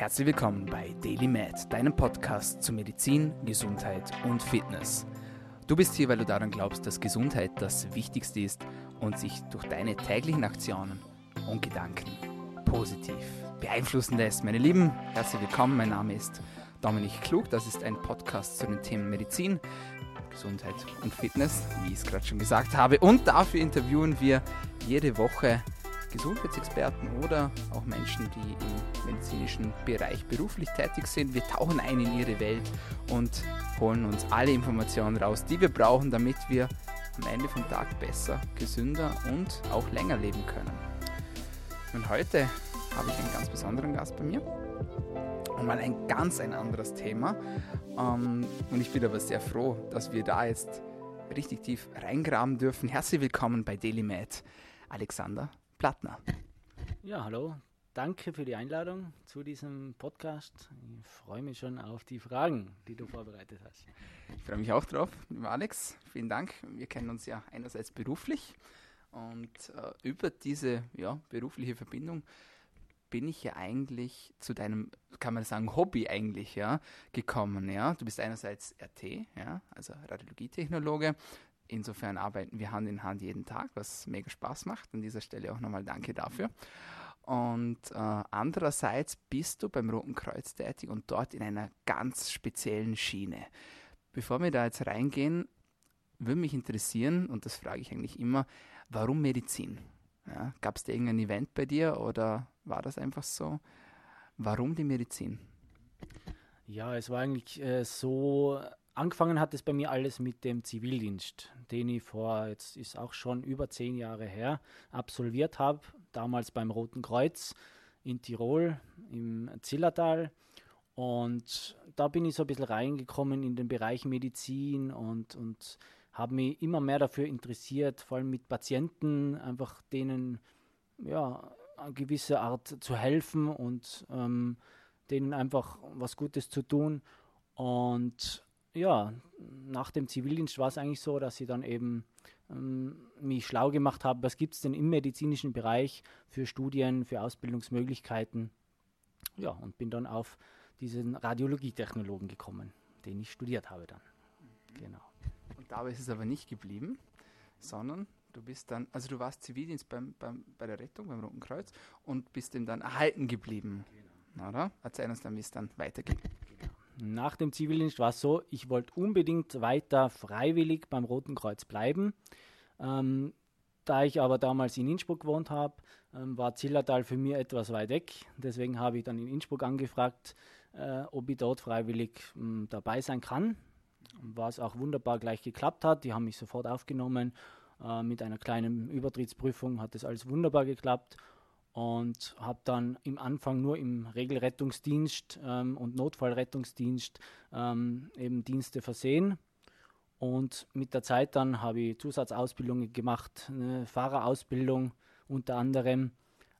Herzlich willkommen bei Daily Med, deinem Podcast zu Medizin, Gesundheit und Fitness. Du bist hier, weil du daran glaubst, dass Gesundheit das Wichtigste ist und sich durch deine täglichen Aktionen und Gedanken positiv beeinflussen lässt. Meine Lieben, herzlich willkommen. Mein Name ist Dominik Klug. Das ist ein Podcast zu den Themen Medizin, Gesundheit und Fitness, wie ich es gerade schon gesagt habe. Und dafür interviewen wir jede Woche Gesundheitsexperten oder auch Menschen, die im medizinischen Bereich beruflich tätig sind. Wir tauchen ein in ihre Welt und holen uns alle Informationen raus, die wir brauchen, damit wir am Ende vom Tag besser, gesünder und auch länger leben können. Und heute habe ich einen ganz besonderen Gast bei mir und mal ein ganz ein anderes Thema. Ähm, und ich bin aber sehr froh, dass wir da jetzt richtig tief reingraben dürfen. Herzlich willkommen bei DailyMed, Alexander Plattner. Ja, hallo. Danke für die Einladung zu diesem Podcast. Ich freue mich schon auf die Fragen, die du vorbereitet hast. Ich freue mich auch drauf, lieber Alex. Vielen Dank. Wir kennen uns ja einerseits beruflich und äh, über diese ja, berufliche Verbindung bin ich ja eigentlich zu deinem, kann man sagen, Hobby eigentlich, ja, gekommen, ja. Du bist einerseits RT, ja, also Radiologietechnologe, Insofern arbeiten wir Hand in Hand jeden Tag, was mega Spaß macht. An dieser Stelle auch nochmal danke dafür. Und äh, andererseits bist du beim Roten Kreuz tätig und dort in einer ganz speziellen Schiene. Bevor wir da jetzt reingehen, würde mich interessieren, und das frage ich eigentlich immer, warum Medizin? Ja, Gab es da irgendein Event bei dir oder war das einfach so? Warum die Medizin? Ja, es war eigentlich äh, so, angefangen hat es bei mir alles mit dem Zivildienst, den ich vor, jetzt ist auch schon über zehn Jahre her, absolviert habe. Damals beim Roten Kreuz in Tirol im Zillertal. Und da bin ich so ein bisschen reingekommen in den Bereich Medizin und, und habe mich immer mehr dafür interessiert, vor allem mit Patienten, einfach denen ja, eine gewisse Art zu helfen und ähm, denen einfach was Gutes zu tun. Und ja, nach dem Zivildienst war es eigentlich so, dass ich dann eben ähm, mich schlau gemacht habe, was gibt es denn im medizinischen Bereich für Studien, für Ausbildungsmöglichkeiten. Ja, und bin dann auf diesen Radiologietechnologen gekommen, den ich studiert habe dann. Genau. Und dabei ist es aber nicht geblieben, sondern du bist dann, also du warst Zivildienst beim, beim, bei der Rettung, beim Roten Kreuz und bist dem dann erhalten geblieben. Genau. Oder? Erzähl uns dann, wie es dann weitergeht. Nach dem Zivildienst war es so, ich wollte unbedingt weiter freiwillig beim Roten Kreuz bleiben. Ähm, da ich aber damals in Innsbruck gewohnt habe, ähm, war Zillertal für mich etwas weit weg. Deswegen habe ich dann in Innsbruck angefragt, äh, ob ich dort freiwillig mh, hm, dabei sein kann. Was auch wunderbar gleich geklappt hat. Die haben mich sofort aufgenommen. Äh, mit einer kleinen Übertrittsprüfung hat das alles wunderbar geklappt und habe dann im Anfang nur im Regelrettungsdienst ähm, und Notfallrettungsdienst ähm, eben Dienste versehen. Und mit der Zeit dann habe ich Zusatzausbildungen gemacht, eine Fahrerausbildung unter anderem,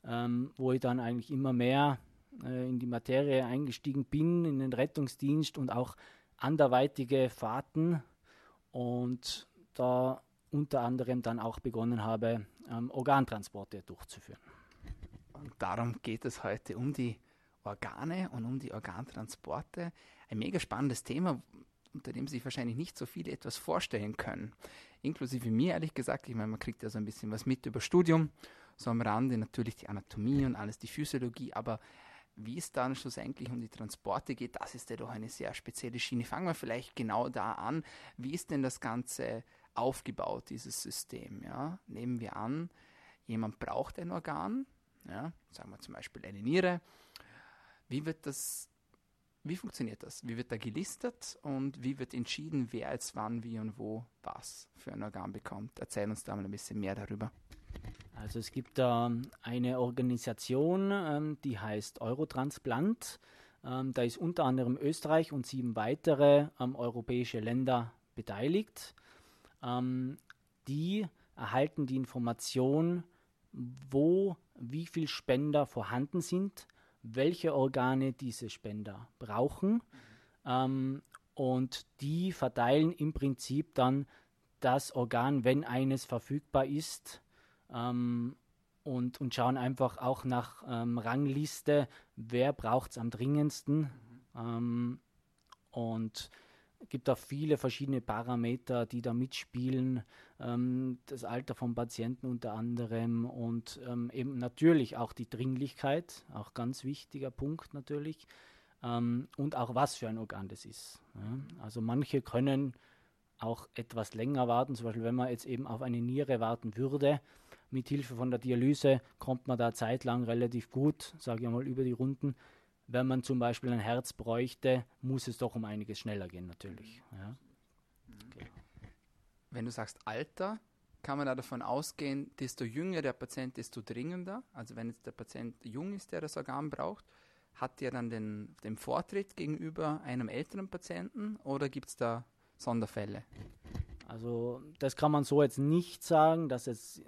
ähm, wo ich dann eigentlich immer mehr äh, in die Materie eingestiegen bin, in den Rettungsdienst und auch anderweitige Fahrten und da unter anderem dann auch begonnen habe, ähm, Organtransporte durchzuführen. Und darum geht es heute um die Organe und um die Organtransporte. Ein mega spannendes Thema, unter dem sich wahrscheinlich nicht so viele etwas vorstellen können. Inklusive mir, ehrlich gesagt. Ich meine, man kriegt ja so ein bisschen was mit über Studium, so am Rande natürlich die Anatomie und alles, die Physiologie, aber wie es dann schlussendlich um die Transporte geht, das ist ja doch eine sehr spezielle Schiene. Fangen wir vielleicht genau da an. Wie ist denn das Ganze aufgebaut, dieses System? Ja? Nehmen wir an, jemand braucht ein Organ, ja, sagen wir zum Beispiel eine Niere. Wie wird das, wie funktioniert das? Wie wird da gelistet und wie wird entschieden, wer jetzt wann, wie und wo was für ein Organ bekommt? Erzähl uns da mal ein bisschen mehr darüber. Also es gibt da ähm, eine Organisation, ähm, die heißt Eurotransplant. Ähm, da ist unter anderem Österreich und sieben weitere europäische Länder beteiligt. die erhalten die Information, wo wie viele Spender vorhanden sind, welche Organe diese Spender brauchen. Mhm. Ähm, und die verteilen im Prinzip dann das Organ, wenn eines verfügbar ist, ähm, und, und schauen einfach auch nach ähm, Rangliste, wer braucht es am dringendsten. Mhm. Ähm, und gibt auch viele verschiedene Parameter, die da mitspielen. Ähm, das Alter vom Patienten unter anderem und ähm, eben natürlich auch die Dringlichkeit, auch ganz wichtiger Punkt natürlich. Ähm, und auch was für ein Organ das ist. Ja. Also manche können auch etwas länger warten, zum Beispiel wenn man jetzt eben auf eine Niere warten würde. Mit Hilfe von der Dialyse kommt man da zeitlang relativ gut, sage ich mal, über die Runden. Wenn man zum Beispiel ein Herz bräuchte, muss es doch um einiges schneller gehen, natürlich. Ja. Okay. Wenn du sagst Alter, kann man da davon ausgehen, desto jünger der Patient, desto dringender. Also wenn jetzt der Patient jung ist, der das Organ braucht, hat der dann den, den Vortritt gegenüber einem älteren Patienten oder gibt es da Sonderfälle? Also das kann man so jetzt nicht sagen, dass es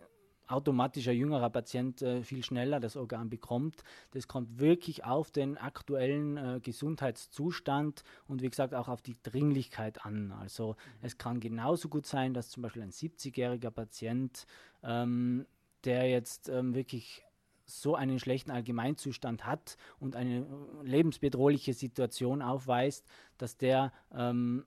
automatisch ein jüngerer Patient äh, viel schneller das Organ bekommt. Das kommt wirklich auf den aktuellen äh, Gesundheitszustand und wie gesagt auch auf die Dringlichkeit an. Also es kann genauso gut sein, dass zum Beispiel ein 70-jähriger Patient, ähm, der jetzt ähm, wirklich so einen schlechten Allgemeinzustand hat und eine äh, lebensbedrohliche Situation aufweist, dass der ähm,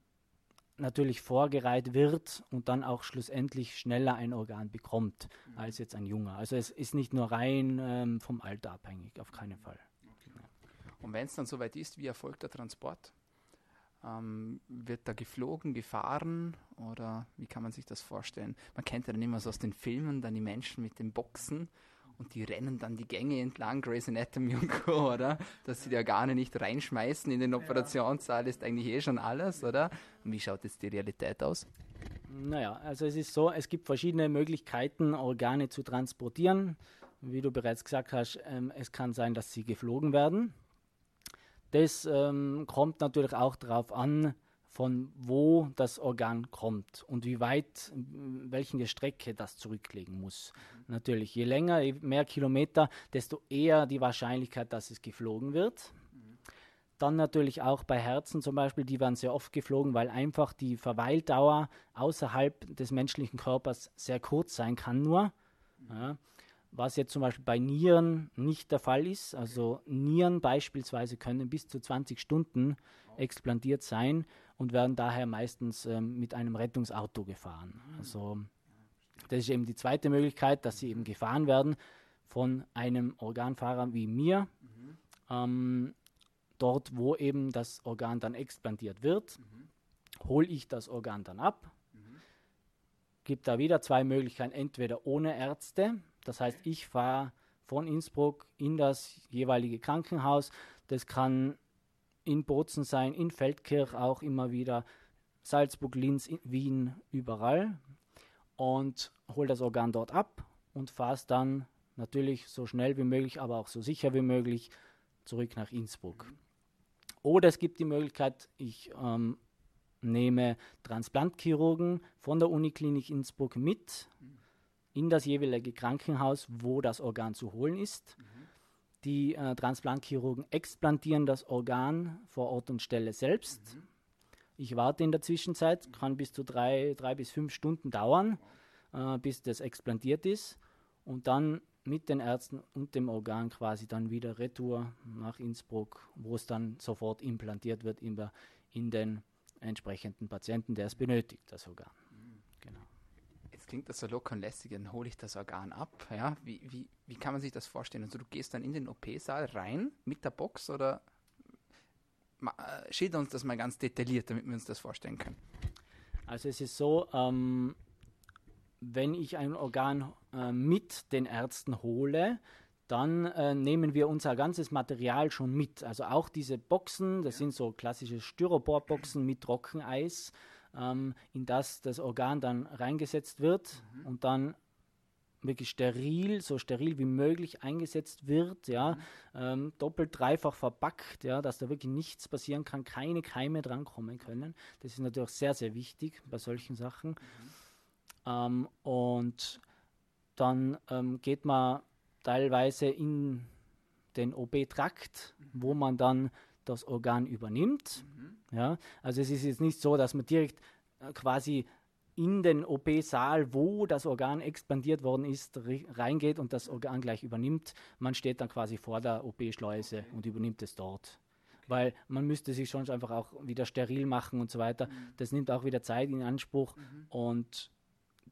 natürlich vorgereiht wird und dann auch schlussendlich schneller ein Organ bekommt mhm. als jetzt ein Junger. Also es ist nicht nur rein ähm, vom Alter abhängig, auf keinen Fall. Okay. Und wenn es dann soweit ist, wie erfolgt der Transport? Ähm, wird da geflogen, gefahren oder wie kann man sich das vorstellen? Man kennt ja dann immer so aus den Filmen dann die Menschen mit den Boxen und die rennen dann die Gänge entlang, Grey's Anatomy und Co., oder? Dass sie die Organe nicht reinschmeißen in den Operationssaal, ist eigentlich eh schon alles, oder? Und wie schaut jetzt die Realität aus? Naja, also es ist so, es gibt verschiedene Möglichkeiten, Organe zu transportieren. Wie du bereits gesagt hast, ähm, es kann sein, dass sie geflogen werden. Das ähm, kommt natürlich auch darauf an, von wo das Organ kommt und wie weit, welche Strecke das zurücklegen muss. Natürlich, je länger, je mehr Kilometer, desto eher die Wahrscheinlichkeit, dass es geflogen wird. Dann natürlich auch bei Herzen zum Beispiel, die werden sehr oft geflogen, weil einfach die Verweildauer außerhalb des menschlichen Körpers sehr kurz sein kann nur. Ja, was jetzt zum Beispiel bei Nieren nicht der Fall ist. Also Nieren beispielsweise können bis zu 20 Stunden explantiert sein und werden daher meistens ähm, mit einem Rettungsauto gefahren. Also das ist eben die zweite Möglichkeit, dass sie eben gefahren werden von einem Organfahrer wie mir, mhm. ähm, dort wo eben das Organ dann explantiert wird, mhm. hole ich das Organ dann ab. Mhm. Gibt da wieder zwei Möglichkeiten, entweder ohne Ärzte, das heißt ich fahre von Innsbruck in das jeweilige Krankenhaus. Das kann in Bozen sein, in Feldkirch auch immer wieder, Salzburg, Linz, Wien, überall und hol das Organ dort ab und fahre dann natürlich so schnell wie möglich, aber auch so sicher wie möglich zurück nach Innsbruck. Oder es gibt die Möglichkeit, ich ähm, nehme Transplantchirurgen von der Uniklinik Innsbruck mit in das jeweilige Krankenhaus, wo das Organ zu holen ist. Mhm. Die äh, Transplantchirurgen explantieren das Organ vor Ort und Stelle selbst. Mhm. Ich warte in der Zwischenzeit, kann bis zu drei, drei bis fünf Stunden dauern, äh, bis das explantiert ist. Und dann mit den Ärzten und dem Organ quasi dann wieder retour nach Innsbruck, wo es dann sofort implantiert wird in, der, in den entsprechenden Patienten, der es benötigt, das Organ jetzt klingt das so locker und lässig, dann hole ich das Organ ab. Ja? Wie, wie, wie kann man sich das vorstellen? Also du gehst dann in den OP-Saal rein mit der Box oder äh, schilder uns das mal ganz detailliert, damit wir uns das vorstellen können. Also es ist so, ähm, wenn ich ein Organ äh, mit den Ärzten hole, dann äh, nehmen wir unser ganzes Material schon mit. Also auch diese Boxen, das ja. sind so klassische Styroporboxen mit Trockeneis ähm, in das das Organ dann reingesetzt wird mhm. und dann wirklich steril, so steril wie möglich eingesetzt wird, ja, mhm. ähm, doppelt, dreifach verpackt, ja, dass da wirklich nichts passieren kann, keine Keime drankommen können. Das ist natürlich sehr, sehr wichtig bei solchen Sachen. Mhm. Ähm, und dann ähm, geht man teilweise in den OB-Trakt, mhm. wo man dann das Organ übernimmt. Mhm. Ja, also es ist jetzt nicht so, dass man direkt äh, quasi in den OP-Saal, wo das Organ expandiert worden ist, reingeht und das Organ gleich übernimmt. Man steht dann quasi vor der OP-Schleuse und übernimmt es dort. Weil man müsste sich schon einfach auch wieder steril machen und so weiter. Mhm. Das nimmt auch wieder Zeit in Anspruch mhm. und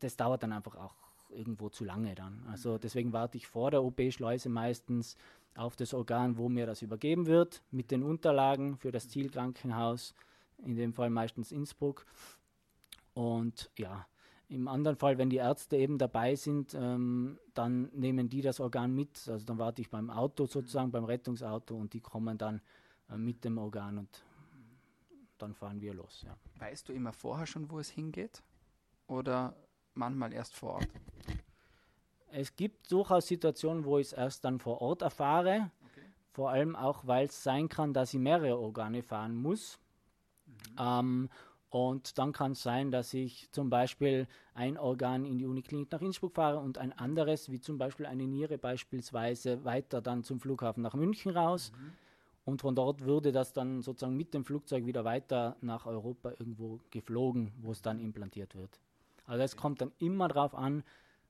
das dauert dann einfach auch irgendwo zu lange dann. Also mhm. deswegen warte ich vor der OP-Schleuse meistens auf das Organ, wo mir das übergeben wird, mit den Unterlagen für das Zielkrankenhaus, in dem Fall meistens Innsbruck. Und ja, im anderen Fall, wenn die Ärzte eben dabei sind, ähm, dann nehmen die das Organ mit. Also dann warte ich beim Auto sozusagen, beim Rettungsauto und die kommen dann äh, mit dem Organ und dann fahren wir los. Ja. Weißt du immer vorher schon, wo es hingeht? Oder manchmal erst vor Ort? Es gibt durchaus Situationen, wo ich es erst dann vor Ort erfahre. Okay. Vor allem auch, weil es sein kann, dass ich mehrere Organe fahren muss. Mhm. Ähm, und dann kann es sein, dass ich zum Beispiel ein Organ in die Uniklinik nach Innsbruck fahre und ein anderes, wie zum Beispiel eine Niere beispielsweise, weiter dann zum Flughafen nach München raus. Mhm. Und von dort würde das dann sozusagen mit dem Flugzeug wieder weiter nach Europa irgendwo geflogen, wo es dann implantiert wird. Also es kommt dann immer darauf an,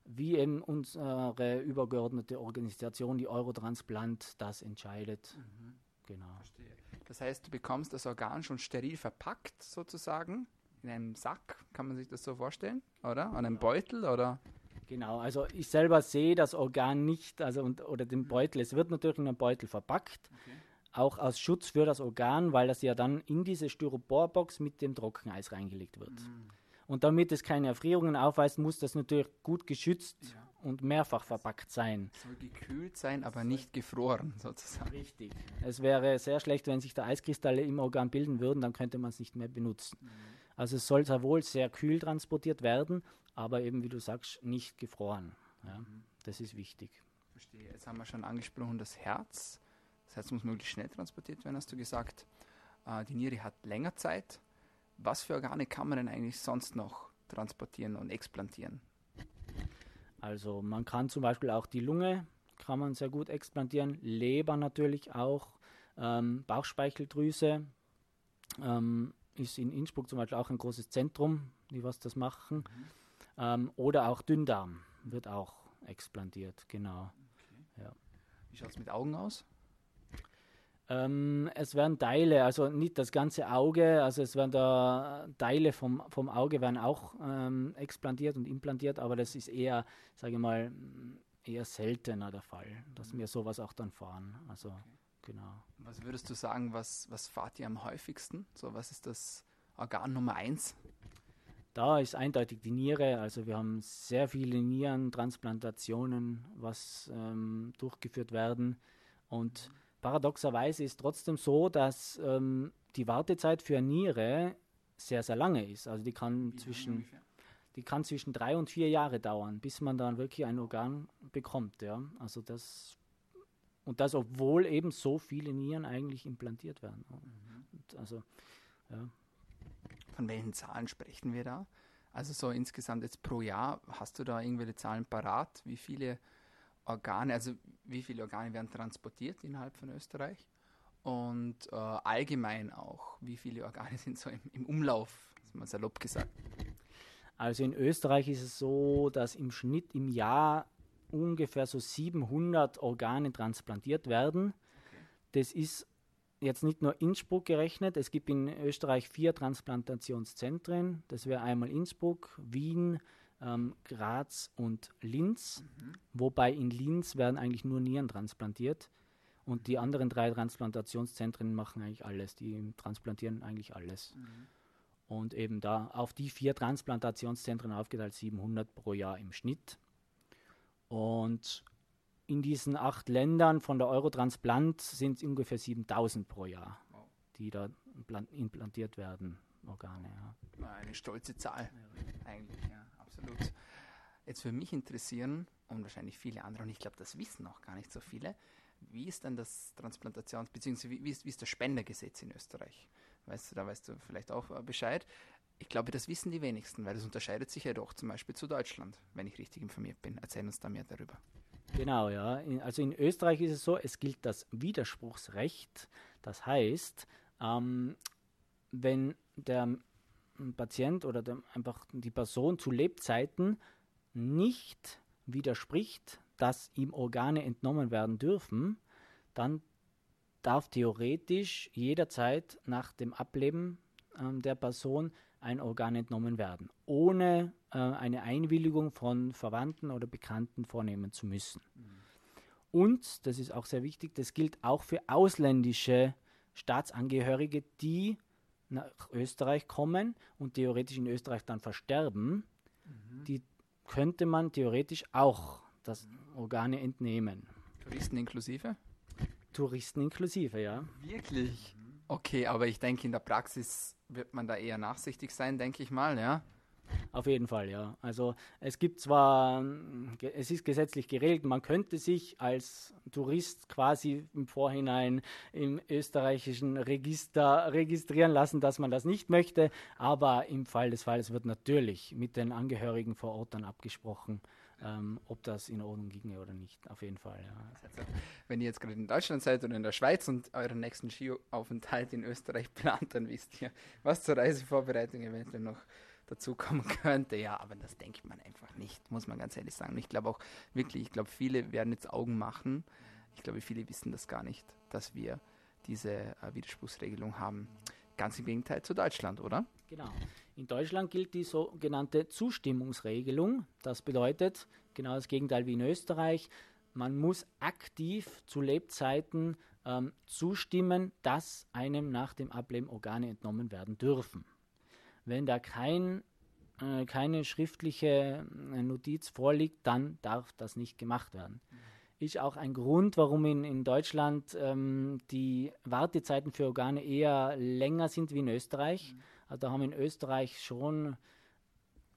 wie eben unsere übergeordnete Organisation, die Eurotransplant, das entscheidet. Mhm. Genau. Verstehe. Das heißt, du bekommst das Organ schon steril verpackt sozusagen in einem Sack, kann man sich das so vorstellen, oder? An einem Beutel oder? Genau, also ich selber sehe das Organ nicht, also und, oder den Beutel. Es wird natürlich in einem Beutel verpackt, okay. auch aus Schutz für das Organ, weil das ja dann in diese Styroporbox mit dem Trockeneis reingelegt wird. Mhm. Und damit es keine Erfrierungen aufweist, muss das natürlich gut geschützt ja. und mehrfach verpackt sein. Es soll gekühlt sein, aber nicht gefroren sozusagen. Richtig. Es wäre sehr schlecht, wenn sich da Eiskristalle im Organ bilden würden, dann könnte man es nicht mehr benutzen. Mhm. Also es soll sehr wohl sehr kühl transportiert werden, aber eben, wie du sagst, nicht gefroren. Ja, mhm. Das ist wichtig. Verstehe. Jetzt haben wir schon angesprochen, das Herz. Das Herz muss möglichst schnell transportiert werden, hast du gesagt. Äh, die Niere hat länger Zeit was für Organe kann man denn eigentlich sonst noch transportieren und explantieren? Also man kann zum Beispiel auch die Lunge, kann man sehr gut explantieren, Leber natürlich auch, ähm, Bauchspeicheldrüse ähm, ist in Innsbruck zum Beispiel auch ein großes Zentrum, die was das machen. Mhm. Ähm, oder auch Dünndarm wird auch explantiert, genau. Okay. Ja. Wie schaut es mit Augen aus? Ähm, es werden Teile, also nicht das ganze Auge, also es werden da Teile vom, vom Auge werden auch ähm, explantiert und implantiert, aber das ist eher, sage ich mal, eher seltener der Fall, dass mhm. wir sowas auch dann fahren. Also okay. genau. Was würdest du sagen, was, was fahrt ihr am häufigsten? So, was ist das Organ Nummer eins? Da ist eindeutig die Niere, also wir haben sehr viele Nierentransplantationen, was ähm, durchgeführt werden und mhm Paradoxerweise ist trotzdem so, dass ähm, die Wartezeit für eine Niere sehr, sehr lange ist. Also die kann zwischen die kann zwischen drei und vier Jahre dauern, bis man dann wirklich ein Organ bekommt. Ja? Also das und das, obwohl eben so viele Nieren eigentlich implantiert werden. Mhm. Also, ja. Von welchen Zahlen sprechen wir da? Also so insgesamt jetzt pro Jahr, hast du da irgendwelche Zahlen parat, wie viele Organe, also wie viele Organe werden transportiert innerhalb von Österreich und äh, allgemein auch, wie viele Organe sind so im, im Umlauf, ist mal salopp gesagt. Also in Österreich ist es so, dass im Schnitt im Jahr ungefähr so 700 Organe transplantiert werden. Okay. Das ist jetzt nicht nur Innsbruck gerechnet, es gibt in Österreich vier Transplantationszentren. Das wäre einmal Innsbruck, Wien, ähm, Graz und Linz, mhm. wobei in Linz werden eigentlich nur Nieren transplantiert und die anderen drei Transplantationszentren machen eigentlich alles, die transplantieren eigentlich alles. Mhm. Und eben da auf die vier Transplantationszentren aufgeteilt 700 pro Jahr im Schnitt. Und in diesen acht Ländern von der Eurotransplant sind es ungefähr 7000 pro Jahr, wow. die da implantiert werden, Organe. Ja. Eine stolze Zahl, ja. eigentlich, ja absolut. Jetzt für mich interessieren und wahrscheinlich viele andere, und ich glaube, das wissen auch gar nicht so viele, wie ist denn das Transplantations- bzw. Wie, wie, ist, wie ist das Spendergesetz in Österreich? Weißt du, da weißt du vielleicht auch äh, Bescheid. Ich glaube, das wissen die wenigsten, weil das unterscheidet sich ja doch zum Beispiel zu Deutschland, wenn ich richtig informiert bin. Erzähl uns da mehr darüber. Genau, ja. In, also in Österreich ist es so, es gilt das Widerspruchsrecht. Das heißt, ähm, wenn der Patient oder der, einfach die Person zu Lebzeiten nicht widerspricht, dass ihm Organe entnommen werden dürfen, dann darf theoretisch jederzeit nach dem Ableben äh, der Person ein Organ entnommen werden, ohne äh, eine Einwilligung von Verwandten oder Bekannten vornehmen zu müssen. Mhm. Und, das ist auch sehr wichtig, das gilt auch für ausländische Staatsangehörige, die nach Österreich kommen und theoretisch in Österreich dann versterben. Mhm. Die könnte man theoretisch auch das Organe entnehmen. Touristen inklusive? Touristen inklusive, ja. Wirklich? Okay, aber ich denke, in der Praxis wird man da eher nachsichtig sein, denke ich mal, ja. Auf jeden Fall, ja. Also es gibt zwar, es ist gesetzlich geregelt, man könnte sich als Tourist quasi im Vorhinein im österreichischen Register registrieren lassen, dass man das nicht möchte, aber im Fall des Falles wird natürlich mit den Angehörigen vor Ort dann abgesprochen, ähm, ob das in Ordnung ginge oder nicht. Auf jeden Fall, ja. Wenn ihr jetzt gerade in Deutschland seid oder in der Schweiz und euren nächsten Skiaufenthalt in Österreich plant, dann wisst ihr, was zur Reisevorbereitung eventuell noch dazukommen könnte. Ja, aber das denkt man einfach nicht, muss man ganz ehrlich sagen. ich glaube auch wirklich, ich glaube, viele werden jetzt Augen machen. Ich glaube, viele wissen das gar nicht, dass wir diese äh, Widerspruchsregelung haben. Ganz im Gegenteil zu Deutschland, oder? Genau. In Deutschland gilt die sogenannte Zustimmungsregelung. Das bedeutet genau das Gegenteil wie in Österreich. Man muss aktiv zu Lebzeiten ähm, zustimmen, dass einem nach dem Ableben Organe entnommen werden dürfen. Wenn da kein, äh, keine schriftliche äh, Notiz vorliegt, dann darf das nicht gemacht werden. Ist auch ein Grund, warum in, in Deutschland ähm, die Wartezeiten für Organe eher länger sind wie in Österreich. Also da haben wir in Österreich schon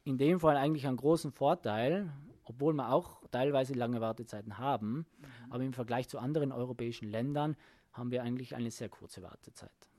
in dem Fall eigentlich einen großen Vorteil, obwohl wir auch teilweise lange Wartezeiten haben. Mhm. Aber im Vergleich zu anderen europäischen Ländern haben wir eigentlich eine sehr kurze Wartezeit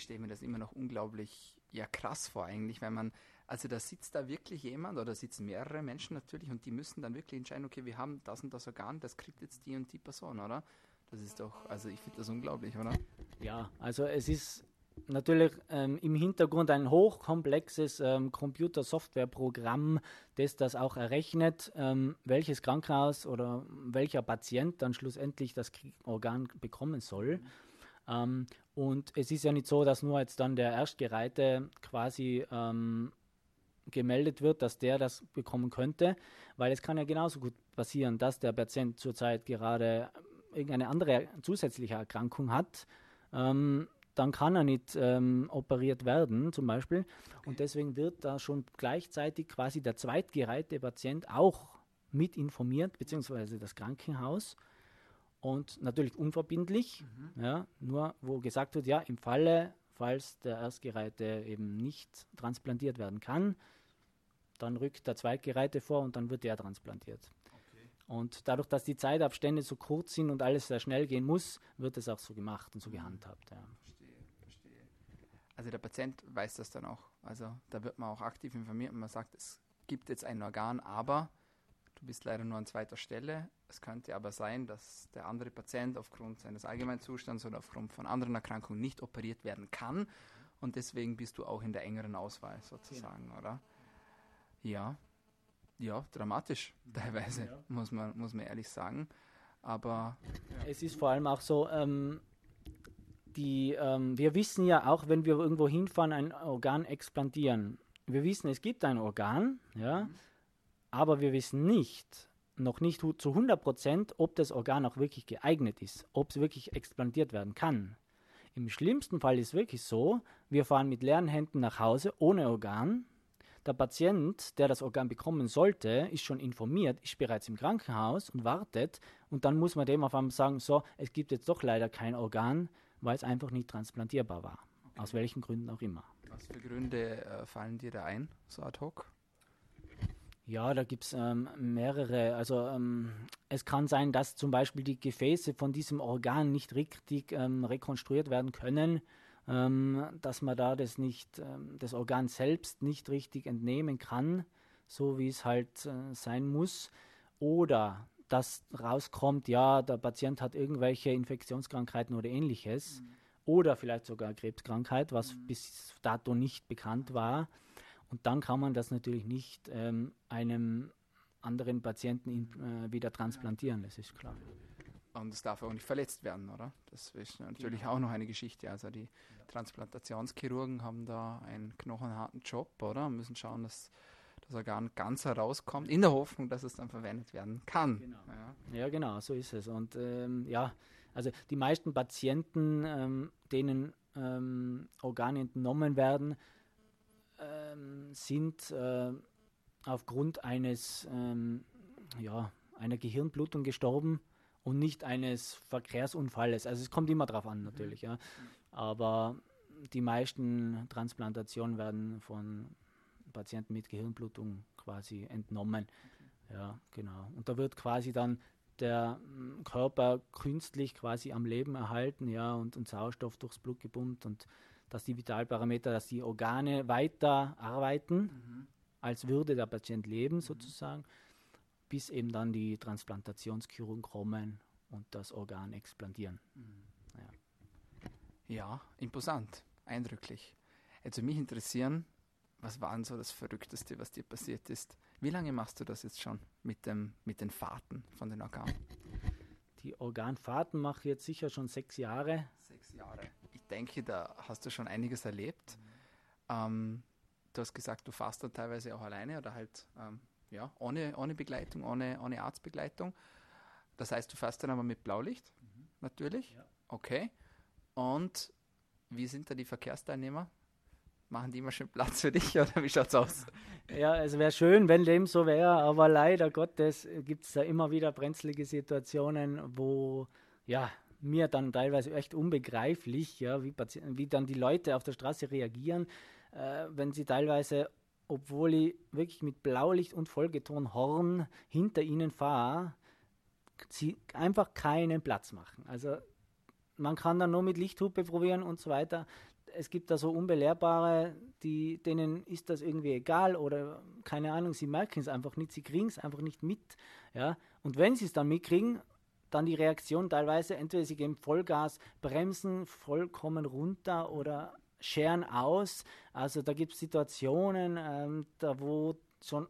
ich stelle mir das immer noch unglaublich ja krass vor eigentlich, wenn man, also da sitzt da wirklich jemand oder sitzen mehrere Menschen natürlich und die müssen dann wirklich entscheiden, okay, wir haben das und das Organ, das kriegt jetzt die und die Person, oder? Das ist doch, also ich finde das unglaublich, oder? Ja, also es ist natürlich ähm, im Hintergrund ein hochkomplexes ähm, Computer-Software-Programm, das das auch errechnet, ähm, welches Krankenhaus oder welcher Patient dann schlussendlich das Organ bekommen soll. Ähm, und es ist ja nicht so, dass nur jetzt dann der Erstgereihte quasi ähm, gemeldet wird, dass der das bekommen könnte, weil es kann ja genauso gut passieren, dass der Patient zurzeit gerade irgendeine andere zusätzliche Erkrankung hat. Ähm, dann kann er nicht ähm, operiert werden, zum Beispiel. Okay. Und deswegen wird da schon gleichzeitig quasi der zweitgereihte Patient auch mit informiert, beziehungsweise das Krankenhaus und natürlich unverbindlich, mhm. ja, nur wo gesagt wird, ja, im Falle, falls der Erstgereihte eben nicht transplantiert werden kann, dann rückt der Zweitgereihte vor und dann wird der transplantiert. Okay. Und dadurch, dass die Zeitabstände so kurz sind und alles sehr schnell gehen muss, wird es auch so gemacht und so mhm. gehandhabt. Ja. Verstehe, verstehe. Also der Patient weiß das dann auch. Also da wird man auch aktiv informiert und man sagt, es gibt jetzt ein Organ, aber du bist leider nur an zweiter Stelle. Es könnte aber sein, dass der andere Patient aufgrund seines Allgemeinzustands oder aufgrund von anderen Erkrankungen nicht operiert werden kann. Und deswegen bist du auch in der engeren Auswahl sozusagen, ja. oder? Ja, ja, dramatisch teilweise, ja. muss, man, muss man ehrlich sagen. Aber es ist vor allem auch so, ähm, die, ähm, wir wissen ja auch, wenn wir irgendwo hinfahren, ein Organ explantieren. Wir wissen, es gibt ein Organ, ja, mhm. Aber wir wissen nicht, noch nicht zu 100 Prozent, ob das Organ auch wirklich geeignet ist, ob es wirklich explantiert werden kann. Im schlimmsten Fall ist wirklich so, wir fahren mit leeren Händen nach Hause ohne Organ. Der Patient, der das Organ bekommen sollte, ist schon informiert, ist bereits im Krankenhaus und wartet. Und dann muss man dem auf einmal sagen, so, es gibt jetzt doch leider kein Organ, weil es einfach nicht transplantierbar war. Aus welchen Gründen auch immer. Was für Gründe äh, fallen dir da ein, so ad hoc? Ja, da gibt es ähm, mehrere. Also ähm, es kann sein, dass zum Beispiel die Gefäße von diesem Organ nicht richtig ähm, rekonstruiert werden können, ähm, dass man da das nicht, ähm, das Organ selbst nicht richtig entnehmen kann, so wie es halt äh, sein muss. Oder dass rauskommt, ja, der Patient hat irgendwelche Infektionskrankheiten oder ähnliches. Mhm. oder vielleicht sogar Krebskrankheit, was mhm. bis dato nicht bekannt war. Und dann kann man das natürlich nicht ähm, einem anderen Patienten in, äh, wieder transplantieren, das ist klar. Und es darf auch nicht verletzt werden, oder? Das ist natürlich genau. auch noch eine Geschichte. Also die Transplantationschirurgen haben da einen knochenharten Job, oder? Müssen schauen, dass das Organ ganz herauskommt, in der Hoffnung, dass es dann verwendet werden kann. Genau. Ja. ja, genau, so ist es. Und ähm, ja, also die meisten Patienten, ähm, denen ähm, Organe entnommen werden, ähm, sind äh, aufgrund eines, ähm, ja, einer Gehirnblutung gestorben und nicht eines Verkehrsunfalles. Also es kommt immer darauf an natürlich, ja. Aber die meisten Transplantationen werden von Patienten mit Gehirnblutung quasi entnommen. Ja, genau. Und da wird quasi dann der Körper künstlich quasi am Leben erhalten, ja, und, und Sauerstoff durchs Blut gepumpt und dass die Vitalparameter, dass die Organe weiter arbeiten, mhm. als würde der Patient leben mhm. sozusagen, bis eben dann die Transplantationschirurgen kommen und das Organ explantieren. Mhm. Ja. ja, imposant, eindrücklich. Also mich interessieren, was war denn so das Verrückteste, was dir passiert ist? Wie lange machst du das jetzt schon mit, dem, mit den Fahrten von den Organen? Die Organfahrten mache ich jetzt sicher schon sechs Jahre. Sechs Jahre. Denke, da hast du schon einiges erlebt. Mhm. Ähm, du hast gesagt, du fährst dann teilweise auch alleine oder halt ähm, ja, ohne, ohne Begleitung, ohne, ohne Arztbegleitung. Das heißt, du fährst dann aber mit Blaulicht, mhm. natürlich. Ja. Okay. Und wie sind da die Verkehrsteilnehmer? Machen die immer schön Platz für dich oder wie schaut's aus? Ja, es wäre schön, wenn dem so wäre, aber leider Gottes gibt es da immer wieder brenzlige Situationen, wo ja mir dann teilweise echt unbegreiflich, ja, wie, wie dann die Leute auf der Straße reagieren, äh, wenn sie teilweise, obwohl ich wirklich mit Blaulicht und Vollgetonhorn hinter ihnen fahre, sie einfach keinen Platz machen. Also man kann dann nur mit Lichthupe probieren und so weiter es gibt da so Unbelehrbare, die, denen ist das irgendwie egal oder keine Ahnung, sie merken es einfach nicht, sie kriegen es einfach nicht mit. Ja? Und wenn sie es dann mitkriegen, dann die Reaktion teilweise, entweder sie geben Vollgas, bremsen vollkommen runter oder scheren aus. Also da gibt es Situationen, ähm, da wo schon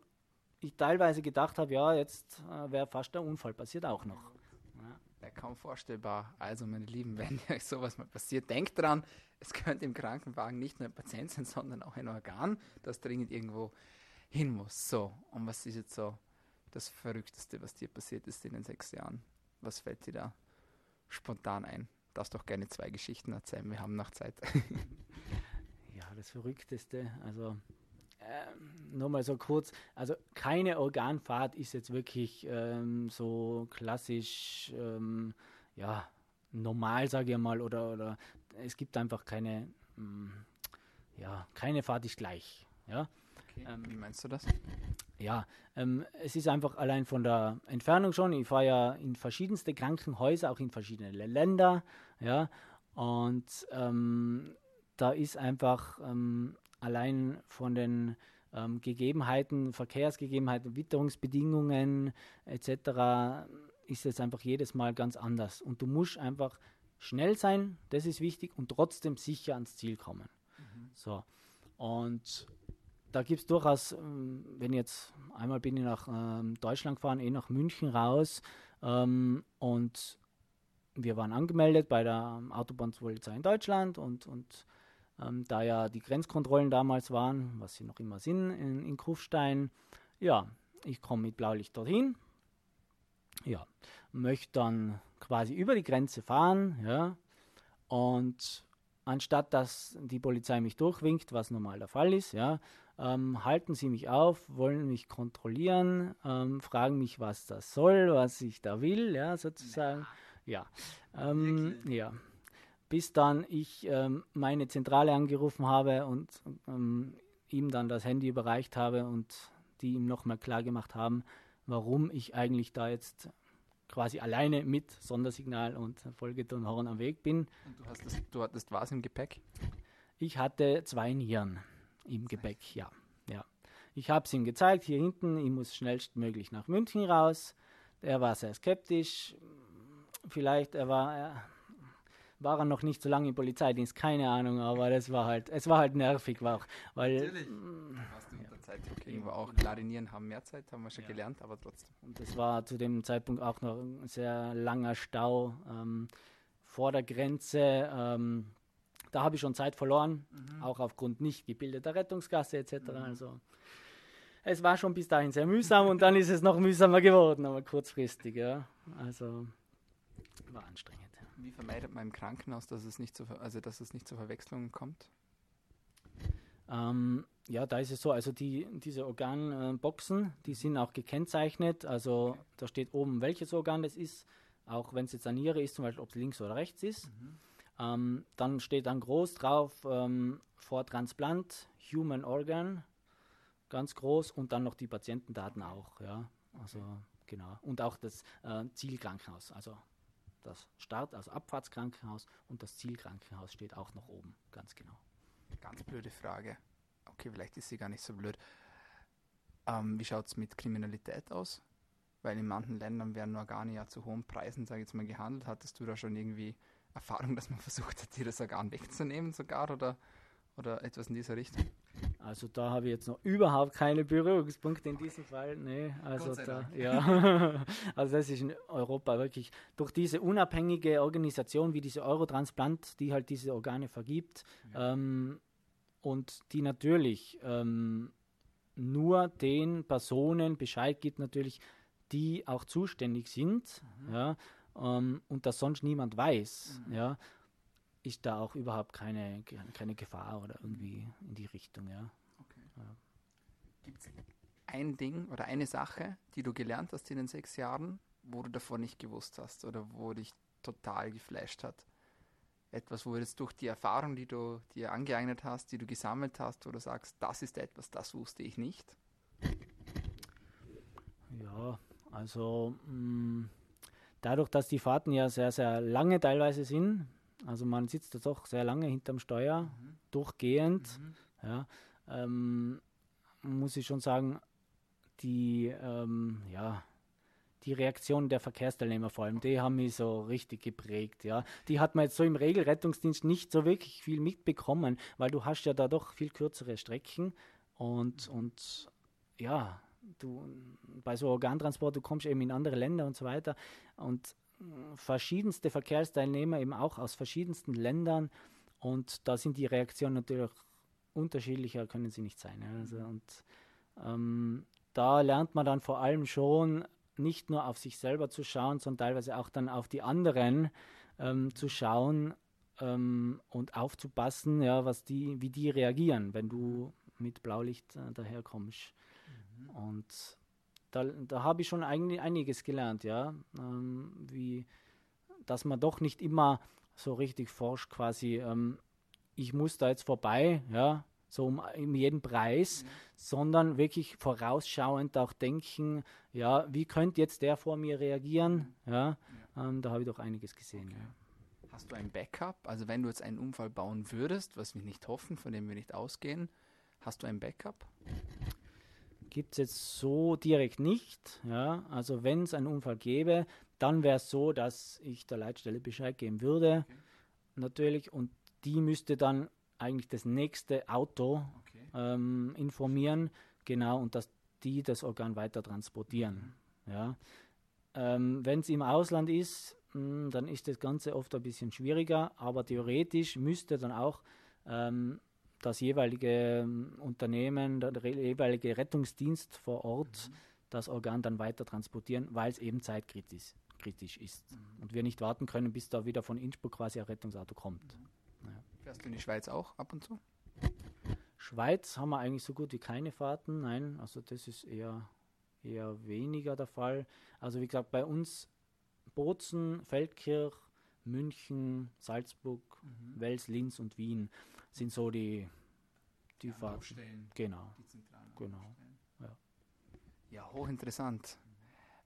ich teilweise gedacht habe, ja, jetzt äh, wäre fast der Unfall passiert auch noch. Ja, kaum vorstellbar. Also, meine Lieben, wenn euch sowas mal passiert, denkt dran, es könnte im Krankenwagen nicht nur ein Patient sein, sondern auch ein Organ, das dringend irgendwo hin muss. So, und was ist jetzt so das Verrückteste, was dir passiert ist in den sechs Jahren? Was fällt dir da spontan ein? Darfst doch gerne zwei Geschichten erzählen, wir haben noch Zeit. ja, das Verrückteste, also ähm, nur mal so kurz, also keine Organfahrt ist jetzt wirklich ähm, so klassisch, ähm, ja, normal, sage ich mal, oder, oder es gibt einfach keine, mh, mm, ja, keine Fahrt ist gleich. Ja? Okay. Ähm, Wie meinst du das? Ja, ähm, es ist einfach allein von der Entfernung schon. Ich fahre ja in verschiedenste Krankenhäuser, auch in verschiedene Länder. Ja, und ähm, da ist einfach ähm, allein von den ähm, Gegebenheiten, Verkehrsgegebenheiten, Witterungsbedingungen etc. ist es einfach jedes Mal ganz anders. Und du musst einfach schnell sein, das ist wichtig, und trotzdem sicher ans Ziel kommen. Mhm. So. Und da gibt es durchaus, ähm, wenn jetzt einmal bin ich nach ähm, Deutschland gefahren, eh nach München raus ähm, und wir waren angemeldet bei der Autobahnpolizei in Deutschland und, und ähm, da ja die Grenzkontrollen damals waren, was sie noch immer sind in, in Kufstein. Ja, ich komme mit Blaulicht dorthin, ja, möchte dann quasi über die Grenze fahren, ja, und anstatt dass die Polizei mich durchwinkt, was normal der Fall ist, ja, ähm, halten sie mich auf, wollen mich kontrollieren, ähm, fragen mich, was das soll, was ich da will, ja, sozusagen. Ja, ähm, ja bis dann ich ähm, meine Zentrale angerufen habe und ähm, ihm dann das Handy überreicht habe und die ihm nochmal klar gemacht haben, warum ich eigentlich da jetzt quasi alleine mit Sondersignal und Folgetonhorn am Weg bin. Und du, hast das, du hattest was im Gepäck? Ich hatte zwei Nieren im Gepäck, ja. ja. Ich habe es ihm gezeigt, hier hinten, ich muss schnellstmöglich nach München raus. Er war sehr skeptisch. Vielleicht, er war, war er noch nicht so lange im Polizeidienst, keine Ahnung, aber das war halt, es war halt nervig, war auch, weil. Natürlich. Mm, Hast du unter Zeit irgendwo auch Klarinieren haben mehr Zeit, haben wir schon ja. gelernt, aber trotzdem. Und es war zu dem Zeitpunkt auch noch ein sehr langer Stau ähm, vor der Grenze. Ähm, da habe ich schon Zeit verloren, mhm. auch aufgrund nicht gebildeter Rettungsgasse etc. Mhm. Also es war schon bis dahin sehr mühsam und dann ist es noch mühsamer geworden, aber kurzfristig, ja. Also war anstrengend. Wie vermeidet man im Krankenhaus, dass es nicht zu, also dass es nicht zur Verwechslung kommt? Ähm, ja, da ist es so, also die, diese Organboxen, die sind auch gekennzeichnet, also okay. da steht oben, welches Organ das ist, auch wenn es jetzt eine Niere ist, zum Beispiel, ob es links oder rechts ist. Mhm. Ähm, dann steht dann groß drauf, ähm, vor Transplant, Human Organ, ganz groß und dann noch die Patientendaten auch, ja, also genau. Und auch das äh, Zielkrankenhaus, also das Start, also Abfahrtskrankenhaus und das Zielkrankenhaus steht auch noch oben, ganz genau. Ganz blöde Frage. Okay, vielleicht ist sie gar nicht so blöd. Ähm, wie schaut es mit Kriminalität aus? Weil in manchen Ländern werden Organe ja zu hohen Preisen, sage ich jetzt mal, gehandelt. Hattest du da schon irgendwie Erfahrung, dass man versucht hat, dir das Organ wegzunehmen sogar oder, oder etwas in dieser Richtung? Also da habe ich jetzt noch überhaupt keine Berührungspunkte in diesem Fall. Nee, also da, ja. also das ist in Europa wirklich durch diese unabhängige Organisation wie diese Eurotransplant, die halt diese Organe vergibt ja. ähm, und die natürlich ähm, nur den Personen Bescheid gibt, natürlich, die auch zuständig sind, mhm. ja, ähm, und das sonst niemand weiß, mhm. ja ist da auch überhaupt keine, keine Gefahr oder irgendwie in die Richtung, ja. Okay. ja. Gibt es ein Ding oder eine Sache, die du gelernt hast in den sechs Jahren, wo du davor nicht gewusst hast oder wo dich total geflasht hat? Etwas, wo jetzt durch die Erfahrung, die du dir angeeignet hast, die du gesammelt hast, wo du sagst, das ist etwas, das wusste ich nicht? Ja, also mh, mm, dadurch, dass die Fahrten ja sehr, sehr lange teilweise sind, also man sitzt da doch sehr lange hinterm Steuer, mhm. durchgehend. Mhm. Ja, ähm, muss ich schon sagen, die, ähm, ja, die Reaktion der Verkehrsteilnehmer vor allem, die haben mich so richtig geprägt, ja. Die hat man jetzt so im Regelrettungsdienst nicht so wirklich viel mitbekommen, weil du hast ja da doch viel kürzere Strecken und, und ja, du bei so Organtransport, du kommst eben in andere Länder und so weiter und verschiedenste Verkehrsteilnehmer, eben auch aus verschiedensten Ländern. Und da sind die Reaktionen natürlich unterschiedlicher, können sie nicht sein. Also, und ähm, da lernt man dann vor allem schon nicht nur auf sich selber zu schauen, sondern teilweise auch dann auf die anderen ähm, zu schauen ähm, und aufzupassen, ja, was die, wie die reagieren, wenn du mit Blaulicht äh, daherkommst. Mhm. Und da, da habe ich schon eigentlich einiges gelernt, ja. Ähm, wie, dass man doch nicht immer so richtig forscht, quasi, ähm, ich muss da jetzt vorbei, ja, so um, um jeden Preis, mhm. sondern wirklich vorausschauend auch denken, ja, wie könnte jetzt der vor mir reagieren, ja, ja. Ähm, da habe ich doch einiges gesehen. Okay. Ja. Hast du ein Backup? Also wenn du jetzt einen Unfall bauen würdest, was wir nicht hoffen, von dem wir nicht ausgehen, hast du ein Backup? Gibt es jetzt so direkt nicht. Ja? Also wenn es einen Unfall gäbe, dann wäre es so, dass ich der Leitstelle Bescheid geben würde, okay. natürlich, und die müsste dann eigentlich das nächste Auto okay. ähm, informieren, genau, und dass die das Organ weiter transportieren. Mhm. Ja? Ähm, wenn es im Ausland ist, mh, hm, dann ist das Ganze oft ein bisschen schwieriger, aber theoretisch müsste dann auch ähm, das jeweilige ähm, Unternehmen, der jeweilige Rettungsdienst vor Ort mhm. das Organ dann weiter transportieren, weil es eben zeitkritisch kritisch ist. Mhm. Und wir nicht warten können, bis da wieder von Innsbruck quasi ein Rettungsauto kommt. Mhm. Ja. Fährst du in die Schweiz auch ab und zu? Schweiz haben wir eigentlich so gut wie keine Fahrten. Nein, also das ist eher, eher weniger der Fall. Also wie gesagt, bei uns Bozen, Feldkirch, München, Salzburg, mhm. Wels, Linz und Wien sind so die, die ja, Fahrten. Genau. Die genau. Ja. ja, hochinteressant.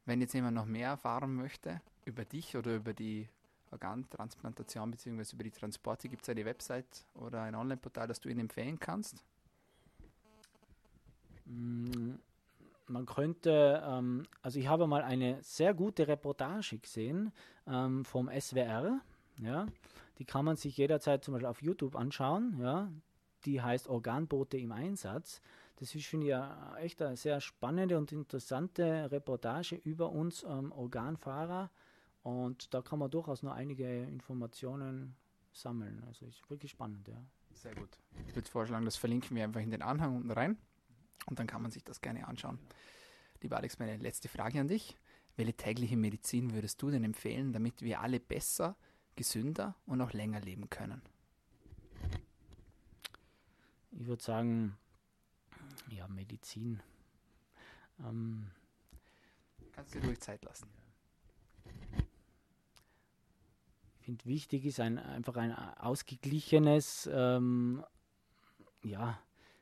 Wenn jetzt jemand noch mehr erfahren möchte über dich oder über die Organtransplantation bzw. über die Transporte, gibt es eine Website oder ein Online-Portal, das du ihnen empfehlen kannst? Mm, man könnte, ähm, also ich habe mal eine sehr gute Reportage gesehen ähm, vom SWR Ja, die kann man sich jederzeit zum Beispiel auf YouTube anschauen. Ja, die heißt Organboote im Einsatz. Das ist, finde ich, ja echt eine sehr spannende und interessante Reportage über uns ähm, Organfahrer. Und da kann man durchaus noch einige Informationen sammeln. Also ist wirklich spannend, ja. Sehr gut. Ich würde vorschlagen, das verlinken wir einfach in den Anhang unten rein und dann kann man sich das gerne anschauen. Lieber Alex, meine letzte Frage an dich. Welche tägliche Medizin würdest du denn empfehlen, damit wir alle besser, gesünder und auch länger leben können? Ich würde sagen, ja, Medizin. Ähm, Kannst du dir ruhig Zeit lassen. Ich finde, wichtig ist ein, einfach ein ausgeglichenes ähm, ja,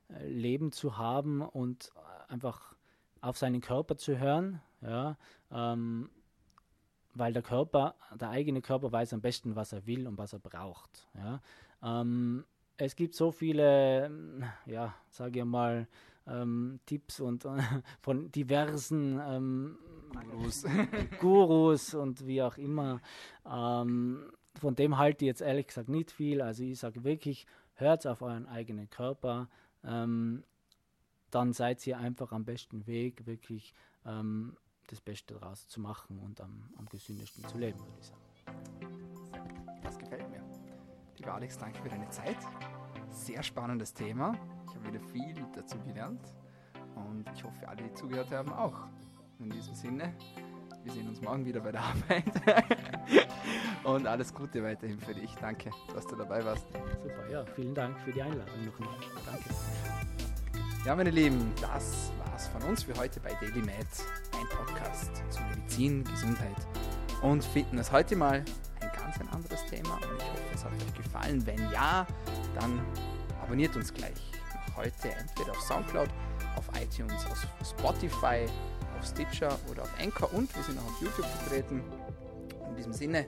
Leben zu haben und einfach auf seinen Körper zu hören. Ja, ähm, weil der Körper, der eigene Körper weiß am besten, was er will und was er braucht. Ja. Ähm, es gibt so viele, ja, sage ich mal, ähm, Tipps und äh, von diversen ähm, Gurus. Gurus und wie auch immer. Ähm, von dem halte ich jetzt ehrlich gesagt nicht viel. Also ich sage wirklich, hört auf euren eigenen Körper. Ähm, dann seid ihr einfach am besten Weg, wirklich ähm, das Beste daraus zu machen und am, am gesündesten zu leben, würde ich sagen. Das gefällt mir. Lieber Alex, danke für deine Zeit. Sehr spannendes Thema. Ich habe wieder viel dazu gelernt und ich hoffe, alle, die zugehört haben, auch. In diesem Sinne, wir sehen uns morgen wieder bei der Arbeit. und alles Gute weiterhin für dich. Danke, dass du dabei warst. Super, ja, vielen Dank für die Einladung nochmal. Danke. Ja, meine Lieben, das war's von uns für heute bei Daily Med, ein Podcast zu Medizin, Gesundheit und Fitness. Heute mal ein ganz ein anderes Thema und ich hoffe, es hat euch gefallen. Wenn ja, dann abonniert uns gleich noch heute entweder auf Soundcloud, auf iTunes, auf Spotify, auf Stitcher oder auf Anchor und wir sind auch auf YouTube vertreten. In diesem Sinne,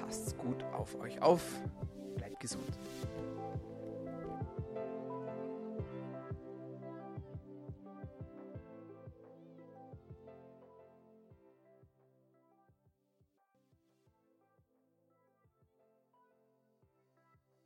passt gut auf euch auf, bleibt gesund.